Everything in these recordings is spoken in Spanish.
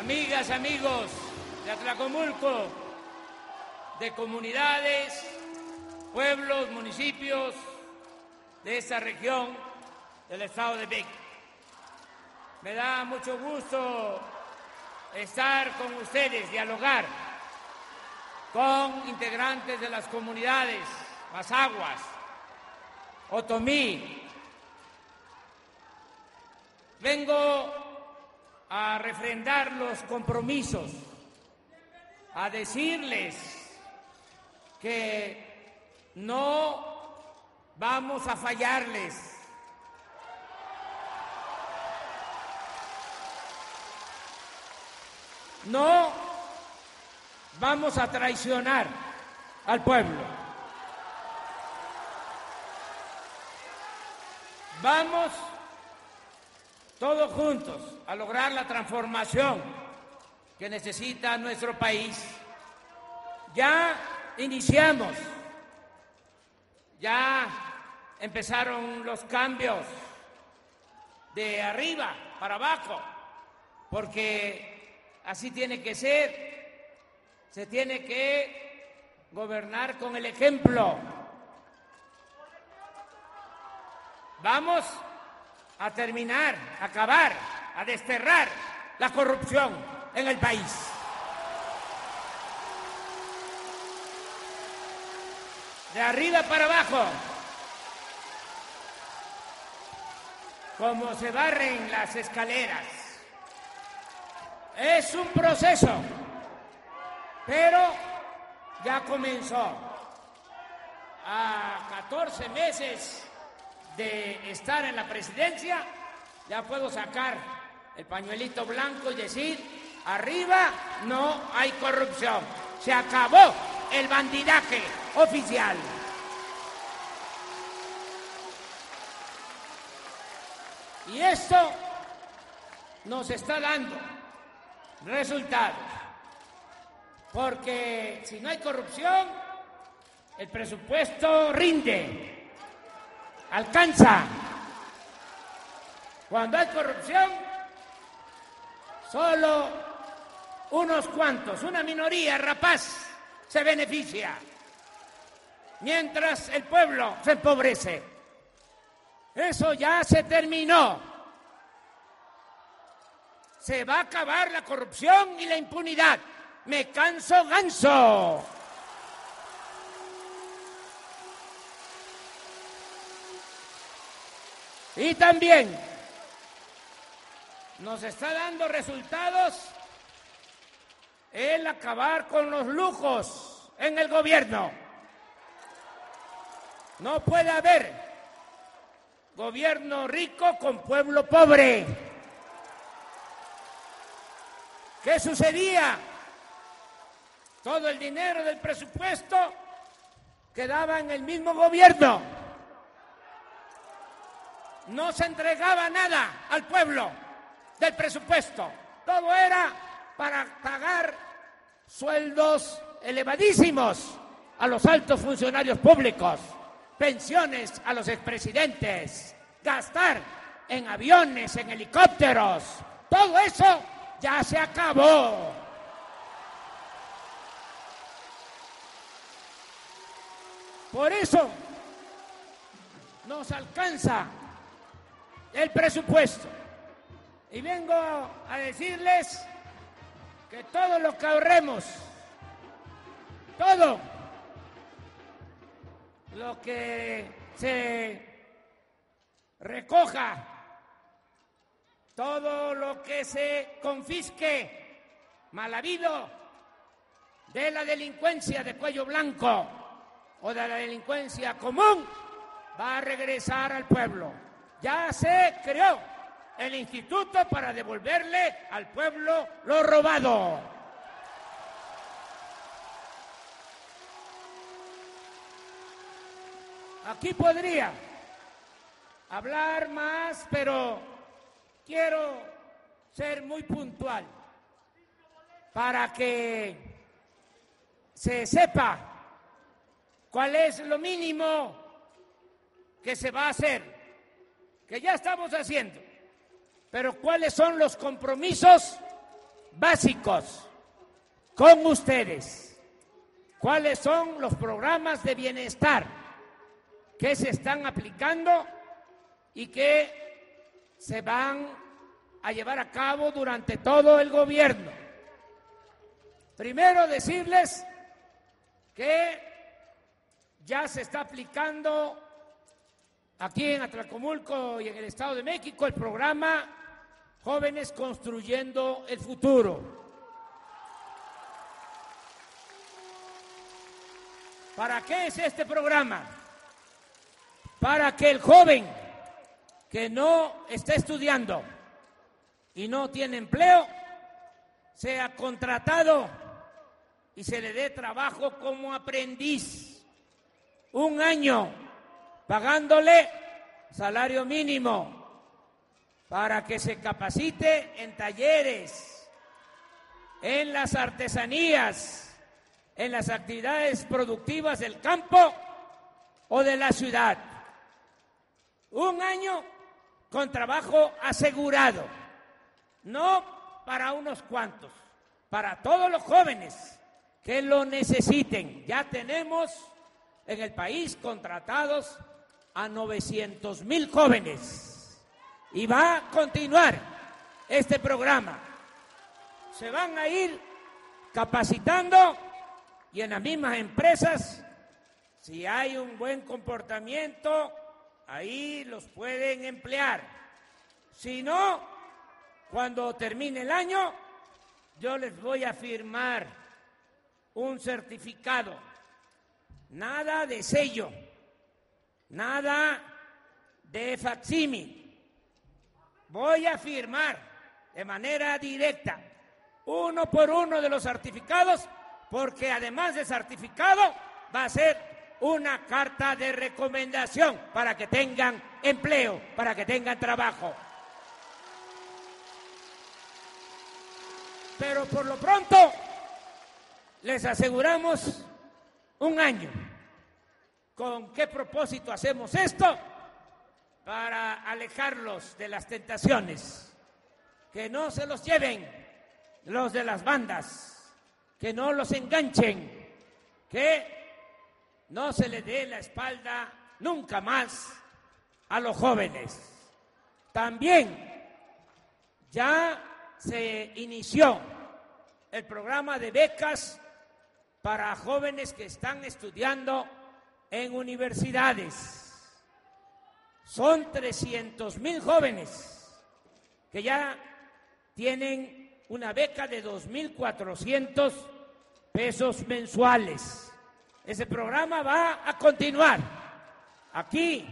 amigas, amigos de Atlacomulco, de comunidades, pueblos, municipios de esta región del estado de México. Me da mucho gusto estar con ustedes, dialogar con integrantes de las comunidades Mazaguas, Otomí. Vengo a refrendar los compromisos, a decirles que no vamos a fallarles. No vamos a traicionar al pueblo. Vamos todos juntos a lograr la transformación que necesita nuestro país. Ya iniciamos, ya empezaron los cambios de arriba para abajo, porque así tiene que ser, se tiene que gobernar con el ejemplo. Vamos a terminar, a acabar, a desterrar la corrupción en el país. De arriba para abajo, como se barren las escaleras. Es un proceso, pero ya comenzó. A 14 meses de estar en la presidencia, ya puedo sacar el pañuelito blanco y decir, arriba no hay corrupción. Se acabó el bandidaje oficial. Y esto nos está dando resultados. Porque si no hay corrupción, el presupuesto rinde alcanza. Cuando hay corrupción, solo unos cuantos, una minoría rapaz se beneficia, mientras el pueblo se empobrece. Eso ya se terminó. Se va a acabar la corrupción y la impunidad. Me canso ganso. Y también nos está dando resultados el acabar con los lujos en el gobierno. No puede haber gobierno rico con pueblo pobre. ¿Qué sucedía? Todo el dinero del presupuesto quedaba en el mismo gobierno no se entregaba nada al pueblo del presupuesto. Todo era para pagar sueldos elevadísimos a los altos funcionarios públicos, pensiones a los expresidentes, gastar en aviones, en helicópteros. Todo eso ya se acabó. Por eso nos alcanza el presupuesto. Y vengo a decirles que todo lo que ahorremos, todo lo que se recoja, todo lo que se confisque mal habido de la delincuencia de cuello blanco o de la delincuencia común, va a regresar al pueblo ya se creó el instituto para devolverle al pueblo lo robado. Aquí podría hablar más, pero quiero ser muy puntual para que se sepa cuál es lo mínimo que se va a hacer que ya estamos haciendo. Pero ¿cuáles son los compromisos básicos con ustedes. ¿Cuáles son los programas de bienestar que se están aplicando y que se van a llevar a cabo durante todo el gobierno? Primero decirles que ya se está aplicando aquí en Atlacomulco y en el Estado de México el programa Jóvenes Construyendo el Futuro. ¿Para qué es este programa? Para que el joven que no está estudiando y no tiene empleo sea contratado y se le dé trabajo como aprendiz. Un año pagándole salario mínimo para que se capacite en talleres, en las artesanías, en las actividades productivas del campo o de la ciudad. Un año con trabajo asegurado, no para unos cuantos, para todos los jóvenes que lo necesiten. Ya tenemos en el país contratados a 900 mil jóvenes y va a continuar este programa. Se van a ir capacitando y en las mismas empresas, si hay un buen comportamiento, ahí los pueden emplear. Si no, cuando termine el año, yo les voy a firmar un certificado. Nada de sello, nada de facsímil voy a firmar de manera directa uno por uno de los certificados, porque además de certificado va a ser una carta de recomendación para que tengan empleo, para que tengan trabajo. Pero por lo pronto les aseguramos un año. ¿Con qué propósito hacemos esto? para alejarlos de las tentaciones, que no se los lleven los de las bandas, que no los enganchen, que no se le dé la espalda nunca más a los jóvenes. También ya se inició el programa de becas para jóvenes que están estudiando en universidades son 300 mil jóvenes que ya tienen una beca de 2.400 pesos mensuales. Ese programa va a continuar. Aquí,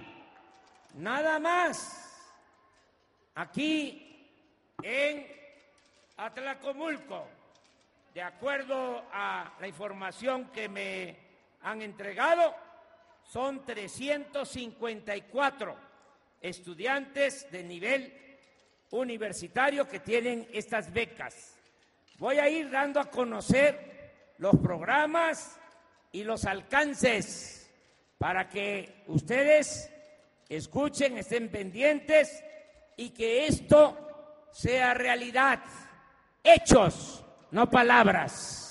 nada más, aquí en Atlacomulco, de acuerdo a la información que me han entregado, son 354 estudiantes de nivel universitario que tienen estas becas. Voy a ir dando a conocer los programas y los alcances para que ustedes escuchen, estén pendientes y que esto sea realidad. Hechos, no palabras.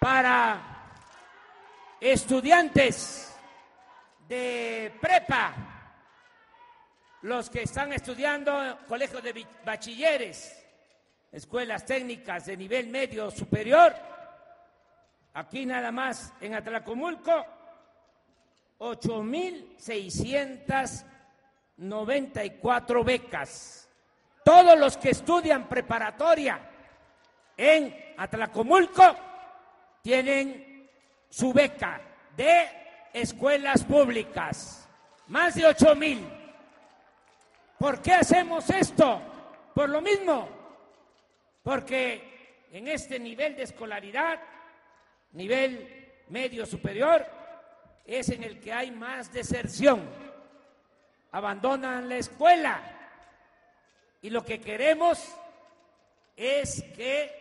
Para estudiantes de prepa, los que están estudiando colegios de bachilleres, escuelas técnicas de nivel medio superior, aquí nada más en Atlacomulco, 8.694 becas. Todos los que estudian preparatoria en Atlacomulco tienen su beca de escuelas públicas, más de ocho mil. ¿Por qué hacemos esto? Por lo mismo, porque en este nivel de escolaridad, nivel medio superior, es en el que hay más deserción. Abandonan la escuela y lo que queremos es que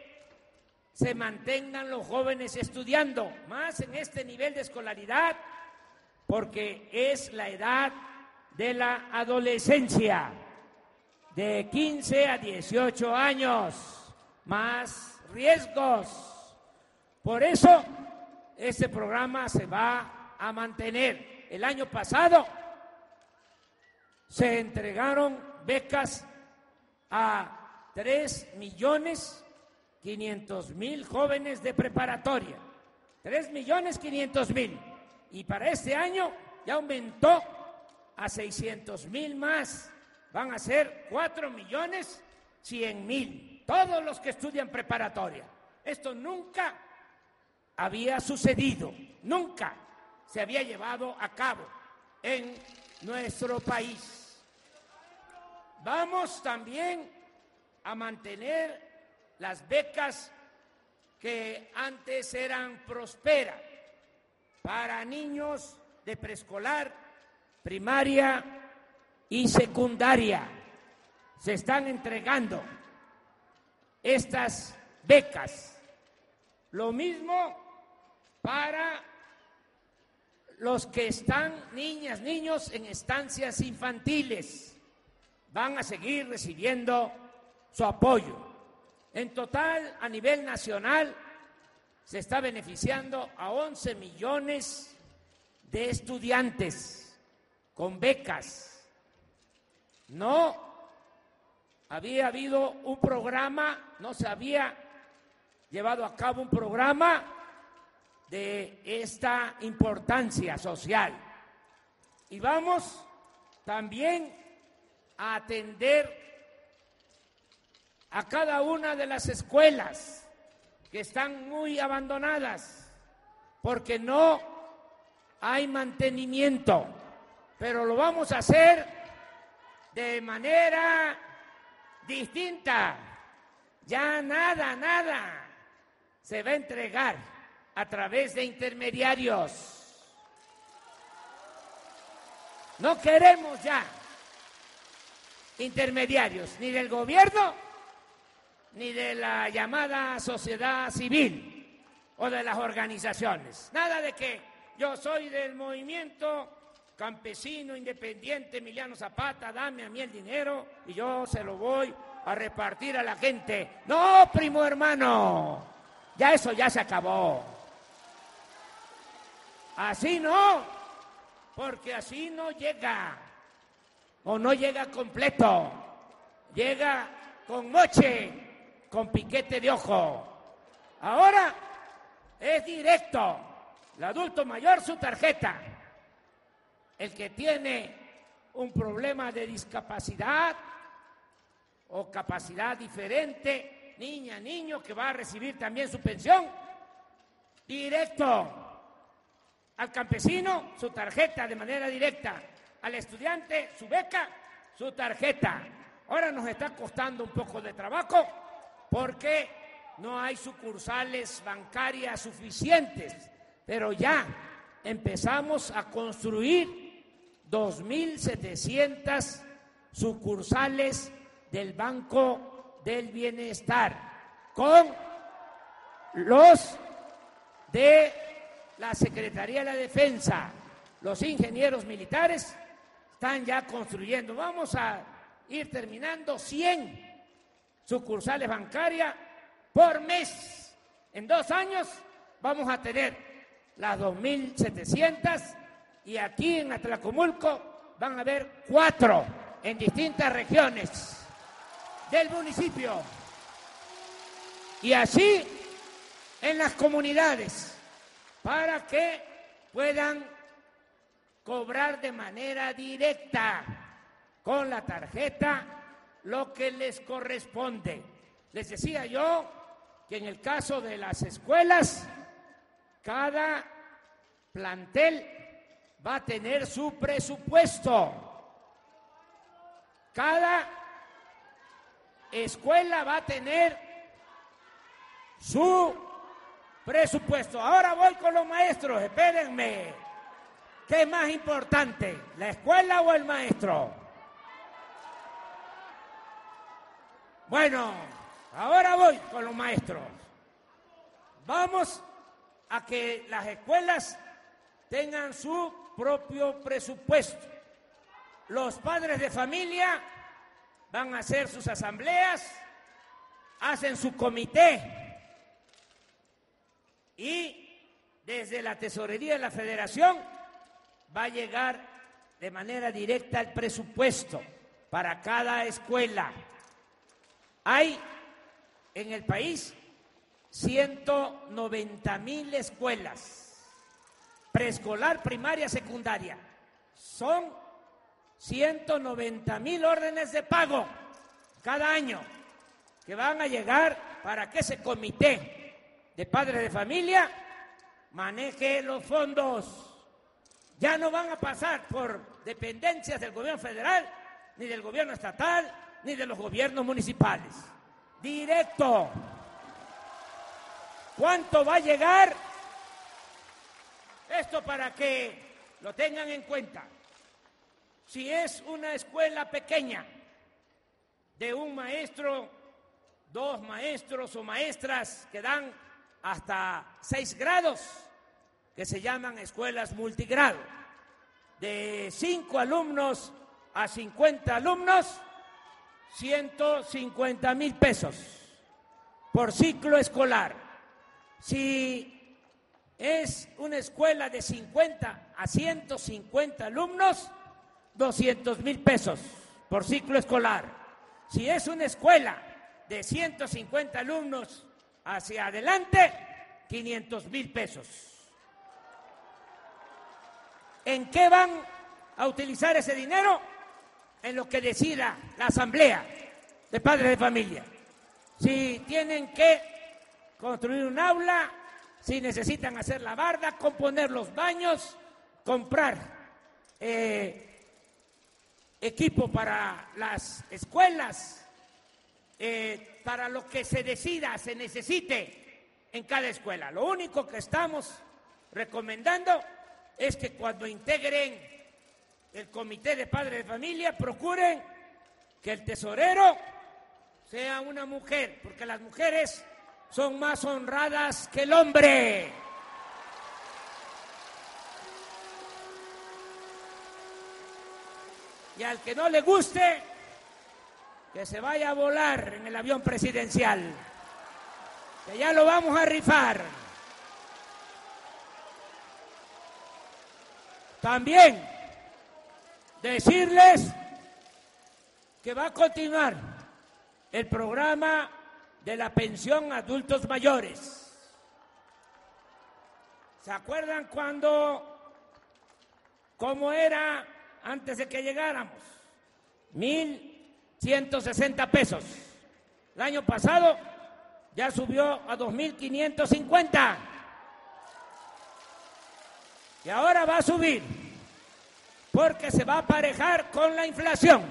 se mantengan los jóvenes estudiando, más en este nivel de escolaridad porque es la edad de la adolescencia, de 15 a 18 años, más riesgos. Por eso, este programa se va a mantener. El año pasado se entregaron becas a 3 millones 500 mil jóvenes de preparatoria. 3 millones 500 mil. Y para este año ya aumentó a 600 mil más. Van a ser 4 millones 100 mil. Todos los que estudian preparatoria. Esto nunca había sucedido, nunca se había llevado a cabo en nuestro país. Vamos también a mantener las becas que antes eran Prospera para niños de preescolar primaria y secundaria. Se están entregando estas becas. Lo mismo para los que están niñas, niños en estancias infantiles. Van a seguir recibiendo su apoyo. En total, a nivel nacional, se está beneficiando a 11 millones de estudiantes con becas. No había habido un programa, no se había llevado a cabo un programa de esta importancia social. Y vamos también a atender a cada una de las escuelas que están muy abandonadas porque no hay mantenimiento pero lo vamos a hacer de manera distinta. Ya nada, nada se va a entregar a través de intermediarios. No queremos ya intermediarios, ni del gobierno, ni de la llamada sociedad civil o de las organizaciones. Nada de que yo soy del movimiento campesino independiente Emiliano Zapata, dame a mí el dinero y yo se lo voy a repartir a la gente. No, primo hermano, ya eso ya se acabó. Así no, porque así no llega, o no llega completo, llega con moche, con piquete de ojo. Ahora es directo, el adulto mayor su tarjeta el que tiene un problema de discapacidad o capacidad diferente, niña, niño, que va a recibir también su pensión, directo al campesino, su tarjeta de manera directa, al estudiante, su beca, su tarjeta. Ahora nos está costando un poco de trabajo porque no hay sucursales bancarias suficientes, pero ya empezamos a construir 2.700 sucursales del Banco del Bienestar con los de la Secretaría de la Defensa, los ingenieros militares están ya construyendo. Vamos a ir terminando. 100 sucursales bancarias por mes. En dos años vamos a tener las 2.700 y aquí en Atlacomulco van a haber cuatro en distintas regiones del municipio. Y así en las comunidades para que puedan cobrar de manera directa con la tarjeta lo que les corresponde. Les decía yo que en el caso de las escuelas, cada plantel va a tener su presupuesto. Cada escuela va a tener su presupuesto. Ahora voy con los maestros, espérenme. ¿Qué es más importante, la escuela o el maestro? Bueno, ahora voy con los maestros. Vamos a que las escuelas tengan su propio presupuesto. Los padres de familia van a hacer sus asambleas, hacen su comité y desde la tesorería de la federación va a llegar de manera directa el presupuesto para cada escuela. Hay en el país 190 mil escuelas, preescolar, primaria, secundaria. Son 190 mil órdenes de pago cada año que van a llegar para que ese comité de padres de familia maneje los fondos. Ya no van a pasar por dependencias del gobierno federal, ni del gobierno estatal, ni de los gobiernos municipales. Directo. ¿Cuánto va a llegar? Esto para que lo tengan en cuenta. Si es una escuela pequeña de un maestro, dos maestros o maestras que dan hasta seis grados, que se llaman escuelas multigrado, de cinco alumnos a 50 alumnos, 150 mil pesos por ciclo escolar. Si es una escuela de 50 a 150 alumnos, 200 mil pesos por ciclo escolar. Si es una escuela de 150 alumnos hacia adelante, 500 mil pesos. ¿En qué van a utilizar ese dinero? En lo que decida la asamblea de padres de familia. Si tienen que construir un aula, si necesitan hacer la barda, componer los baños, comprar eh, equipo para las escuelas, eh, para lo que se decida, se necesite en cada escuela. Lo único que estamos recomendando es que cuando integren el comité de padres de familia, procuren que el tesorero sea una mujer, porque las mujeres son más honradas que el hombre. y al que no le guste, que se vaya a volar en el avión presidencial, que ya lo vamos a rifar. También decirles que va a continuar el programa de la pensión a adultos mayores. ¿Se acuerdan cuando, cómo era antes de que llegáramos. 1.160 pesos. El año pasado ya subió a 2.550. Y ahora va a subir porque se va a aparejar con la inflación.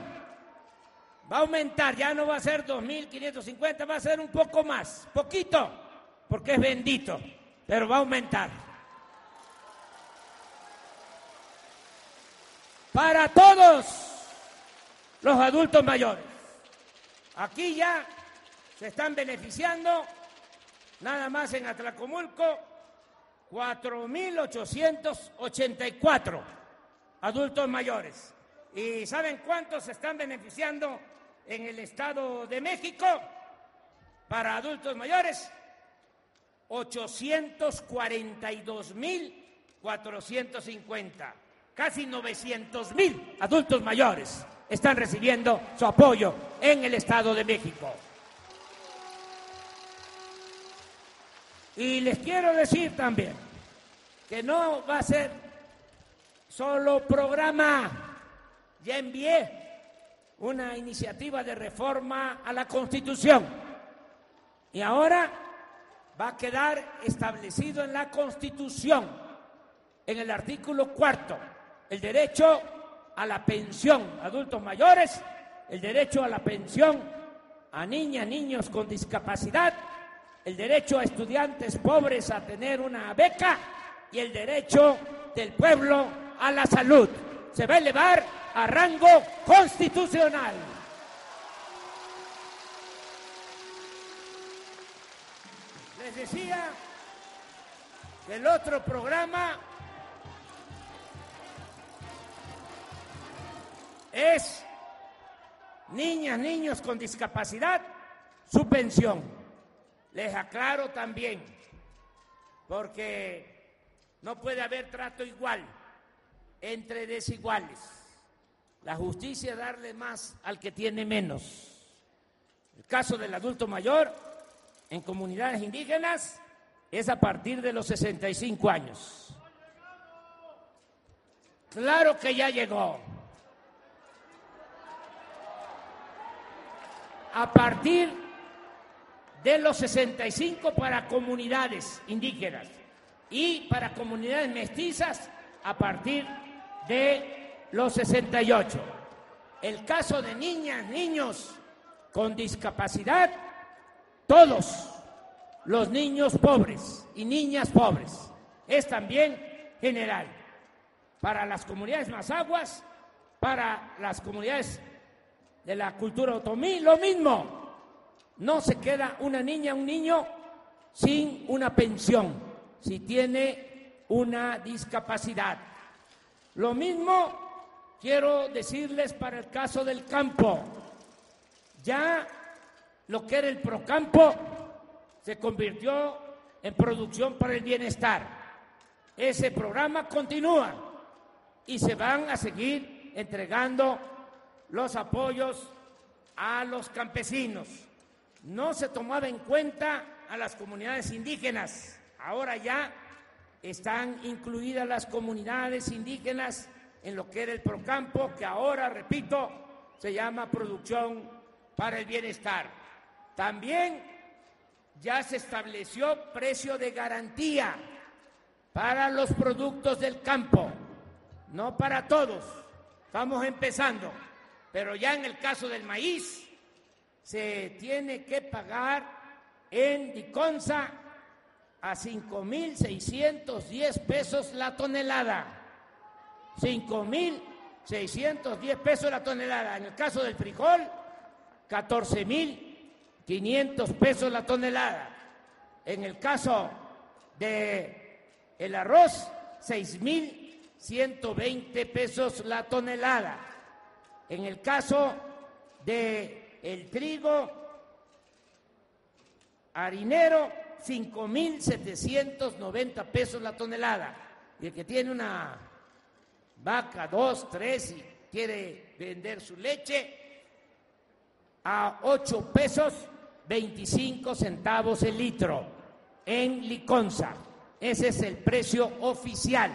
Va a aumentar, ya no va a ser 2.550, va a ser un poco más, poquito, porque es bendito, pero va a aumentar. para todos los adultos mayores. Aquí ya se están beneficiando, nada más en Atlacomulco, 4.884 adultos mayores. ¿Y saben cuántos se están beneficiando en el Estado de México para adultos mayores? 842.450 casi 900 mil adultos mayores están recibiendo su apoyo en el Estado de México. Y les quiero decir también que no va a ser solo programa. Ya envié una iniciativa de reforma a la Constitución y ahora va a quedar establecido en la Constitución, en el artículo cuarto, el derecho a la pensión, adultos mayores, el derecho a la pensión a niñas, niños con discapacidad, el derecho a estudiantes pobres a tener una beca y el derecho del pueblo a la salud. Se va a elevar a rango constitucional. Les decía que el otro programa es niñas, niños con discapacidad, su pensión. Les aclaro también, porque no puede haber trato igual entre desiguales. La justicia es darle más al que tiene menos. El caso del adulto mayor en comunidades indígenas es a partir de los 65 años. Claro que ya llegó. A partir de los 65 para comunidades indígenas y para comunidades mestizas a partir de los 68. El caso de niñas, niños con discapacidad, todos los niños pobres y niñas pobres, es también general para las comunidades más aguas, para las comunidades de la cultura otomí, lo mismo. No se queda una niña, un niño sin una pensión, si tiene una discapacidad. Lo mismo quiero decirles para el caso del campo. Ya lo que era el procampo se convirtió en producción para el bienestar. Ese programa continúa y se van a seguir entregando los apoyos a los campesinos. No se tomaba en cuenta a las comunidades indígenas. Ahora ya están incluidas las comunidades indígenas en lo que era el Procampo, que ahora, repito, se llama Producción para el Bienestar. También ya se estableció precio de garantía para los productos del campo. No para todos, estamos empezando, pero ya en el caso del maíz se tiene que pagar en Diconsa a 5.610 pesos la tonelada. 5.610 pesos la tonelada. En el caso del frijol, 14.500 pesos la tonelada. En el caso de el arroz, 6.000 120 pesos la tonelada. En el caso de el trigo harinero, 5.790 pesos la tonelada. Y el que tiene una vaca, dos, tres y quiere vender su leche, a 8 pesos 25 centavos el litro en Liconza. Ese es el precio oficial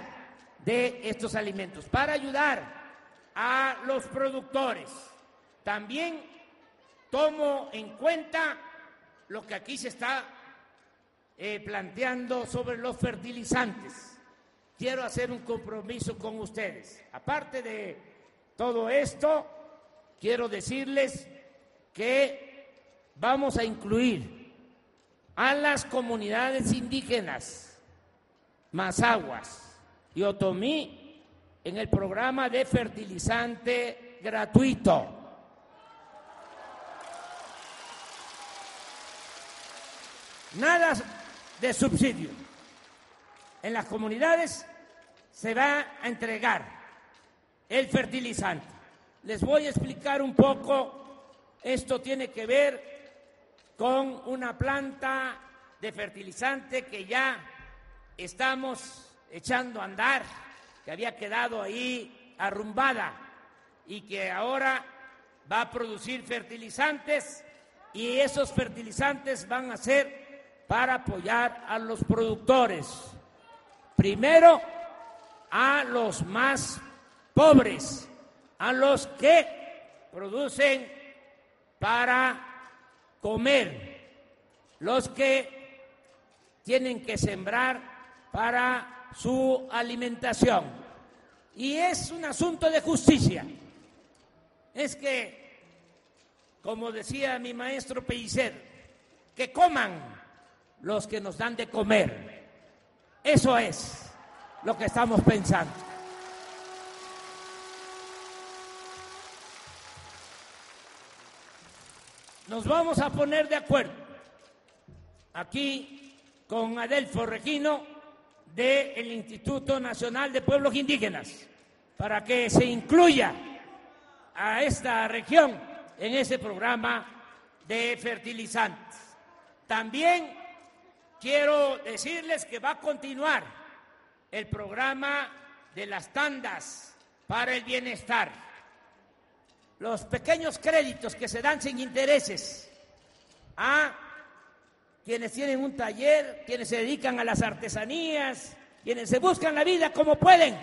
de estos alimentos, para ayudar a los productores. También tomo en cuenta lo que aquí se está eh, planteando sobre los fertilizantes. Quiero hacer un compromiso con ustedes. Aparte de todo esto, quiero decirles que vamos a incluir a las comunidades indígenas, más aguas, y Otomí en el programa de fertilizante gratuito. Nada de subsidio. En las comunidades se va a entregar el fertilizante. Les voy a explicar un poco, esto tiene que ver con una planta de fertilizante que ya estamos echando a andar, que había quedado ahí arrumbada y que ahora va a producir fertilizantes y esos fertilizantes van a ser para apoyar a los productores. Primero, a los más pobres, a los que producen para comer, los que tienen que sembrar para su alimentación. Y es un asunto de justicia. Es que, como decía mi maestro Pellicer, que coman los que nos dan de comer. Eso es lo que estamos pensando. Nos vamos a poner de acuerdo aquí con Adelfo Regino del Instituto Nacional de Pueblos Indígenas para que se incluya a esta región en ese programa de fertilizantes. También quiero decirles que va a continuar el programa de las tandas para el bienestar. Los pequeños créditos que se dan sin intereses a quienes tienen un taller, quienes se dedican a las artesanías, quienes se buscan la vida como pueden,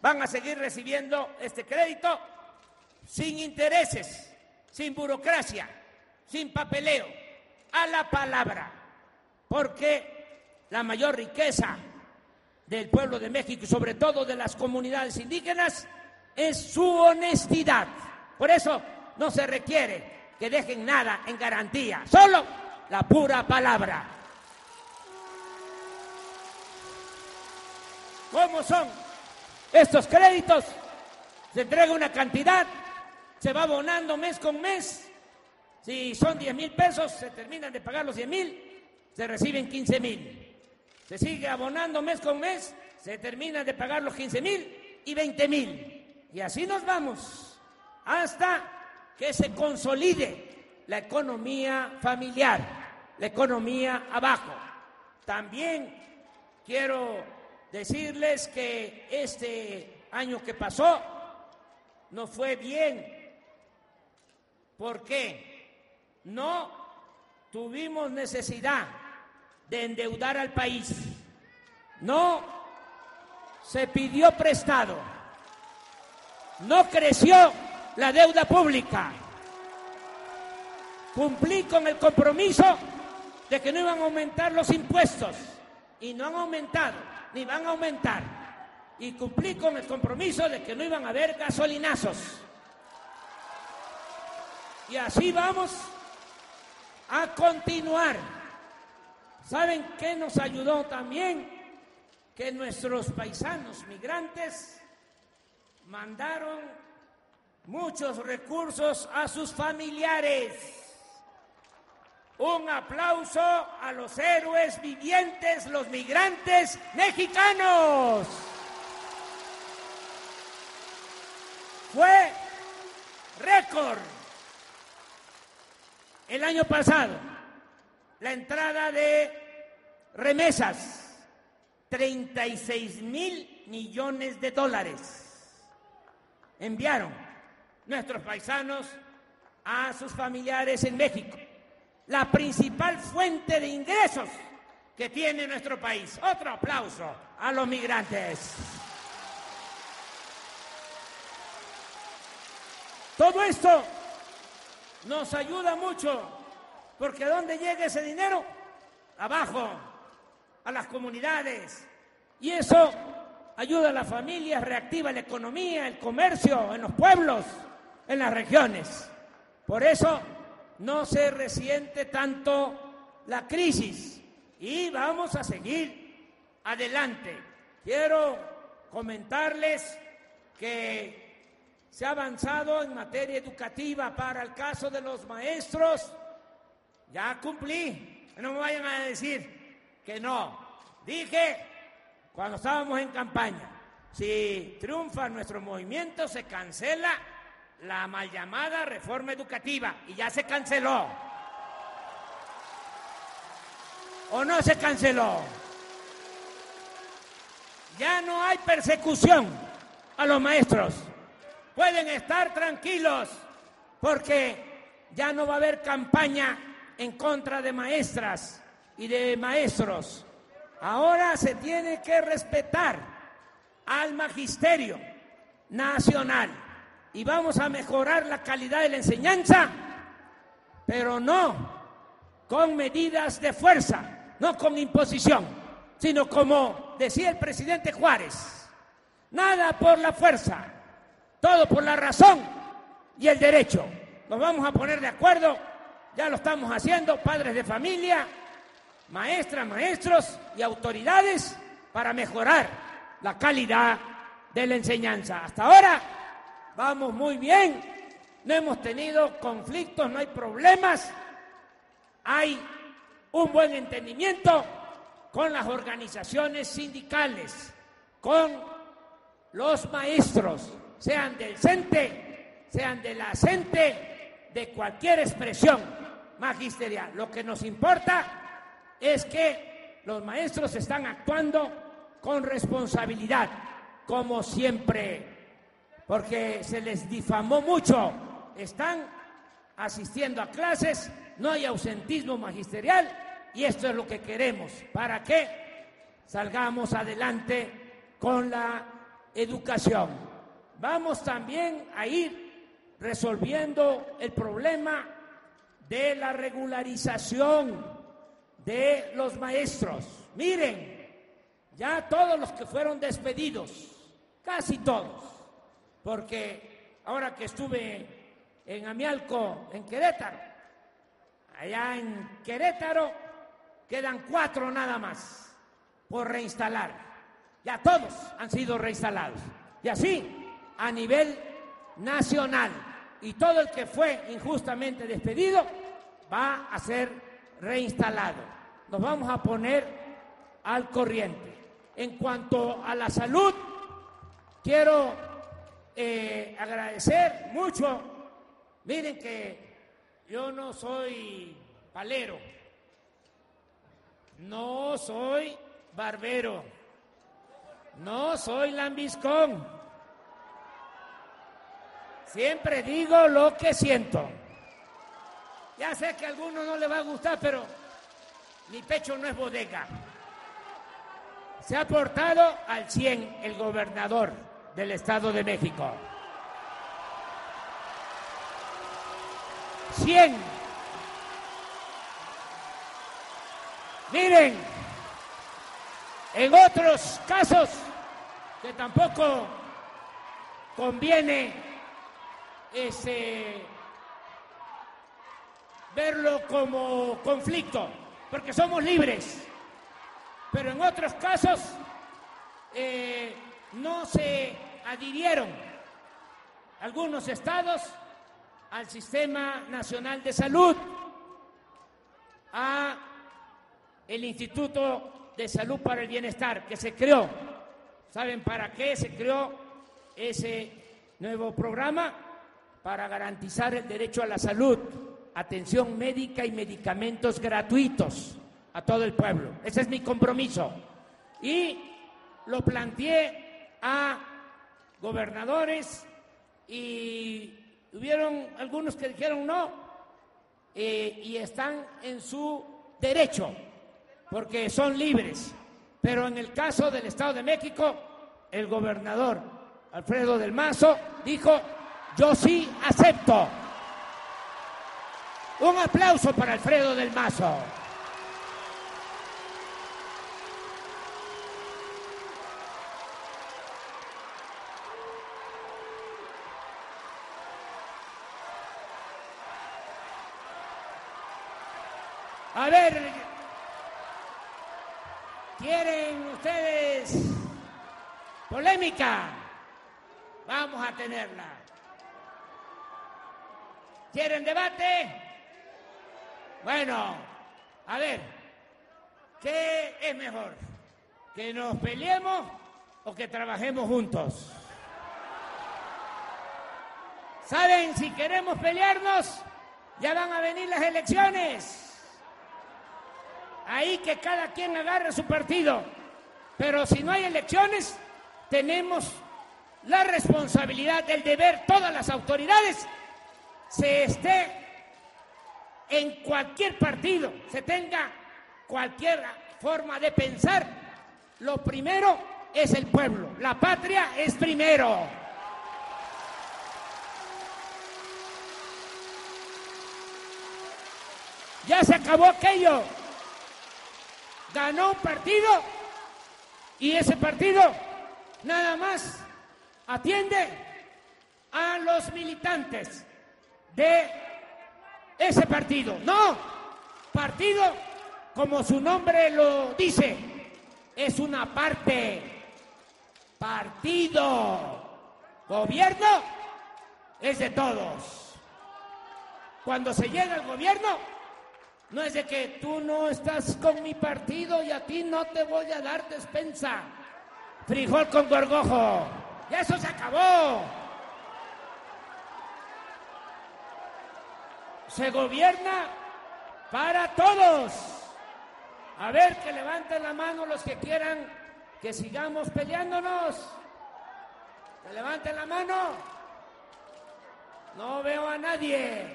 van a seguir recibiendo este crédito sin intereses, sin burocracia, sin papeleo, a la palabra, porque la mayor riqueza del pueblo de México y sobre todo de las comunidades indígenas es su honestidad. Por eso no se requiere que dejen nada en garantía, solo la pura palabra. ¿Cómo son estos créditos? Se entrega una cantidad, se va abonando mes con mes. Si son 10 mil pesos, se terminan de pagar los 10 mil, se reciben 15 mil. Se sigue abonando mes con mes, se termina de pagar los 15 mil y 20 mil. Y así nos vamos hasta que se consolide la economía familiar, la economía abajo. También quiero decirles que este año que pasó no fue bien. porque No tuvimos necesidad de endeudar al país. No se pidió prestado. No creció la deuda pública. Cumplí con el compromiso de que no iban a aumentar los impuestos y no han aumentado, ni van a aumentar. Y cumplí con el compromiso de que no iban a haber gasolinazos. Y así vamos a continuar. ¿Saben qué nos ayudó también? Que nuestros paisanos migrantes mandaron muchos recursos a sus familiares. Un aplauso a los héroes vivientes, los migrantes mexicanos. Fue récord el año pasado la entrada de remesas, 36 mil millones de dólares. Enviaron nuestros paisanos a sus familiares en México, la principal fuente de ingresos que tiene nuestro país. Otro aplauso a los migrantes. Todo esto nos ayuda mucho, porque ¿dónde llega ese dinero? Abajo, a las comunidades. Y eso ayuda a las familias, reactiva la economía, el comercio en los pueblos, en las regiones. Por eso no se resiente tanto la crisis y vamos a seguir adelante. Quiero comentarles que se ha avanzado en materia educativa para el caso de los maestros. Ya cumplí. No me vayan a decir que no. Dije cuando estábamos en campaña, si triunfa nuestro movimiento, se cancela la mal llamada reforma educativa y ya se canceló. ¿O no se canceló? Ya no hay persecución a los maestros. Pueden estar tranquilos porque ya no va a haber campaña en contra de maestras y de maestros. Ahora se tiene que respetar al magisterio nacional y vamos a mejorar la calidad de la enseñanza, pero no con medidas de fuerza, no con imposición, sino como decía el presidente Juárez, nada por la fuerza, todo por la razón y el derecho. Nos vamos a poner de acuerdo, ya lo estamos haciendo, padres de familia, maestras, maestros y autoridades para mejorar la calidad de la enseñanza. Hasta ahora vamos muy bien, no hemos tenido conflictos, no hay problemas, hay un buen entendimiento con las organizaciones sindicales, con los maestros, sean del CENTE sean de la gente de cualquier expresión magisterial. Lo que nos importa es que los maestros están actuando con responsabilidad, como siempre, porque se les difamó mucho. Están asistiendo a clases, no hay ausentismo magisterial y esto es lo que queremos para que salgamos adelante con la educación. Vamos también a ir resolviendo el problema de la regularización de los maestros. Miren, ya todos los que fueron despedidos, casi todos, porque ahora que estuve en Amialco, en Querétaro, allá en Querétaro quedan cuatro nada más por reinstalar. Ya todos han sido reinstalados. Y así a nivel nacional. Y todo el que fue injustamente despedido va a ser reinstalado. Nos vamos a poner al corriente. En cuanto a la salud, quiero eh, agradecer mucho. Miren que yo no soy palero, no soy barbero, no soy lambiscón. Siempre digo lo que siento. Ya sé que a alguno no le va a gustar, pero mi pecho no es bodega. Se ha portado al 100 el gobernador del Estado de México. 100. Miren, en otros casos que tampoco conviene ese verlo como conflicto, porque somos libres. Pero en otros casos eh, no se adhirieron algunos estados al Sistema Nacional de Salud, a el Instituto de Salud para el Bienestar que se creó. ¿Saben para qué se creó ese nuevo programa? Para garantizar el derecho a la salud atención médica y medicamentos gratuitos a todo el pueblo. Ese es mi compromiso. Y lo planteé a gobernadores y hubieron algunos que dijeron no eh, y están en su derecho porque son libres. Pero en el caso del Estado de México, el gobernador Alfredo del Mazo dijo, yo sí acepto un aplauso para Alfredo del Mazo. A ver, ¿quieren ustedes polémica? Vamos a tenerla. ¿Quieren debate? Bueno, a ver, ¿qué es mejor? ¿Que nos peleemos o que trabajemos juntos? ¿Saben? Si queremos pelearnos, ya van a venir las elecciones. Ahí que cada quien agarre su partido. Pero si no hay elecciones, tenemos la responsabilidad, el deber, todas las autoridades, se esté en cualquier partido se tenga cualquier forma de pensar, lo primero es el pueblo, la patria es primero. Ya se acabó aquello. Ganó un partido y ese partido nada más atiende a los militantes de ese partido. No, partido, como su nombre lo dice, es una parte. Partido. Gobierno es de todos. Cuando se llega al gobierno, no es de que tú no estás con mi partido y a ti no te voy a dar despensa. Frijol con gorgojo. Ya eso se acabó. Se gobierna para todos. A ver, que levanten la mano los que quieran que sigamos peleándonos. Que levanten la mano. No veo a nadie.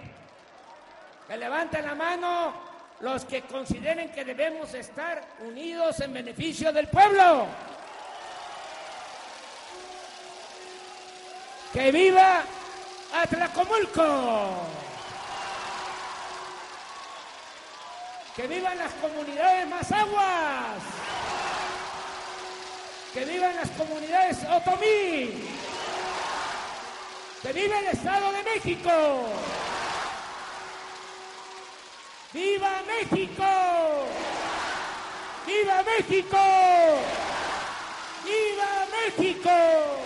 Que levanten la mano los que consideren que debemos estar unidos en beneficio del pueblo. ¡Que viva Atlacomulco! ¡Que vivan las comunidades más! ¡Que vivan las comunidades Otomí! ¡Que viva el Estado de México! ¡Viva México! ¡Viva México! ¡Viva México!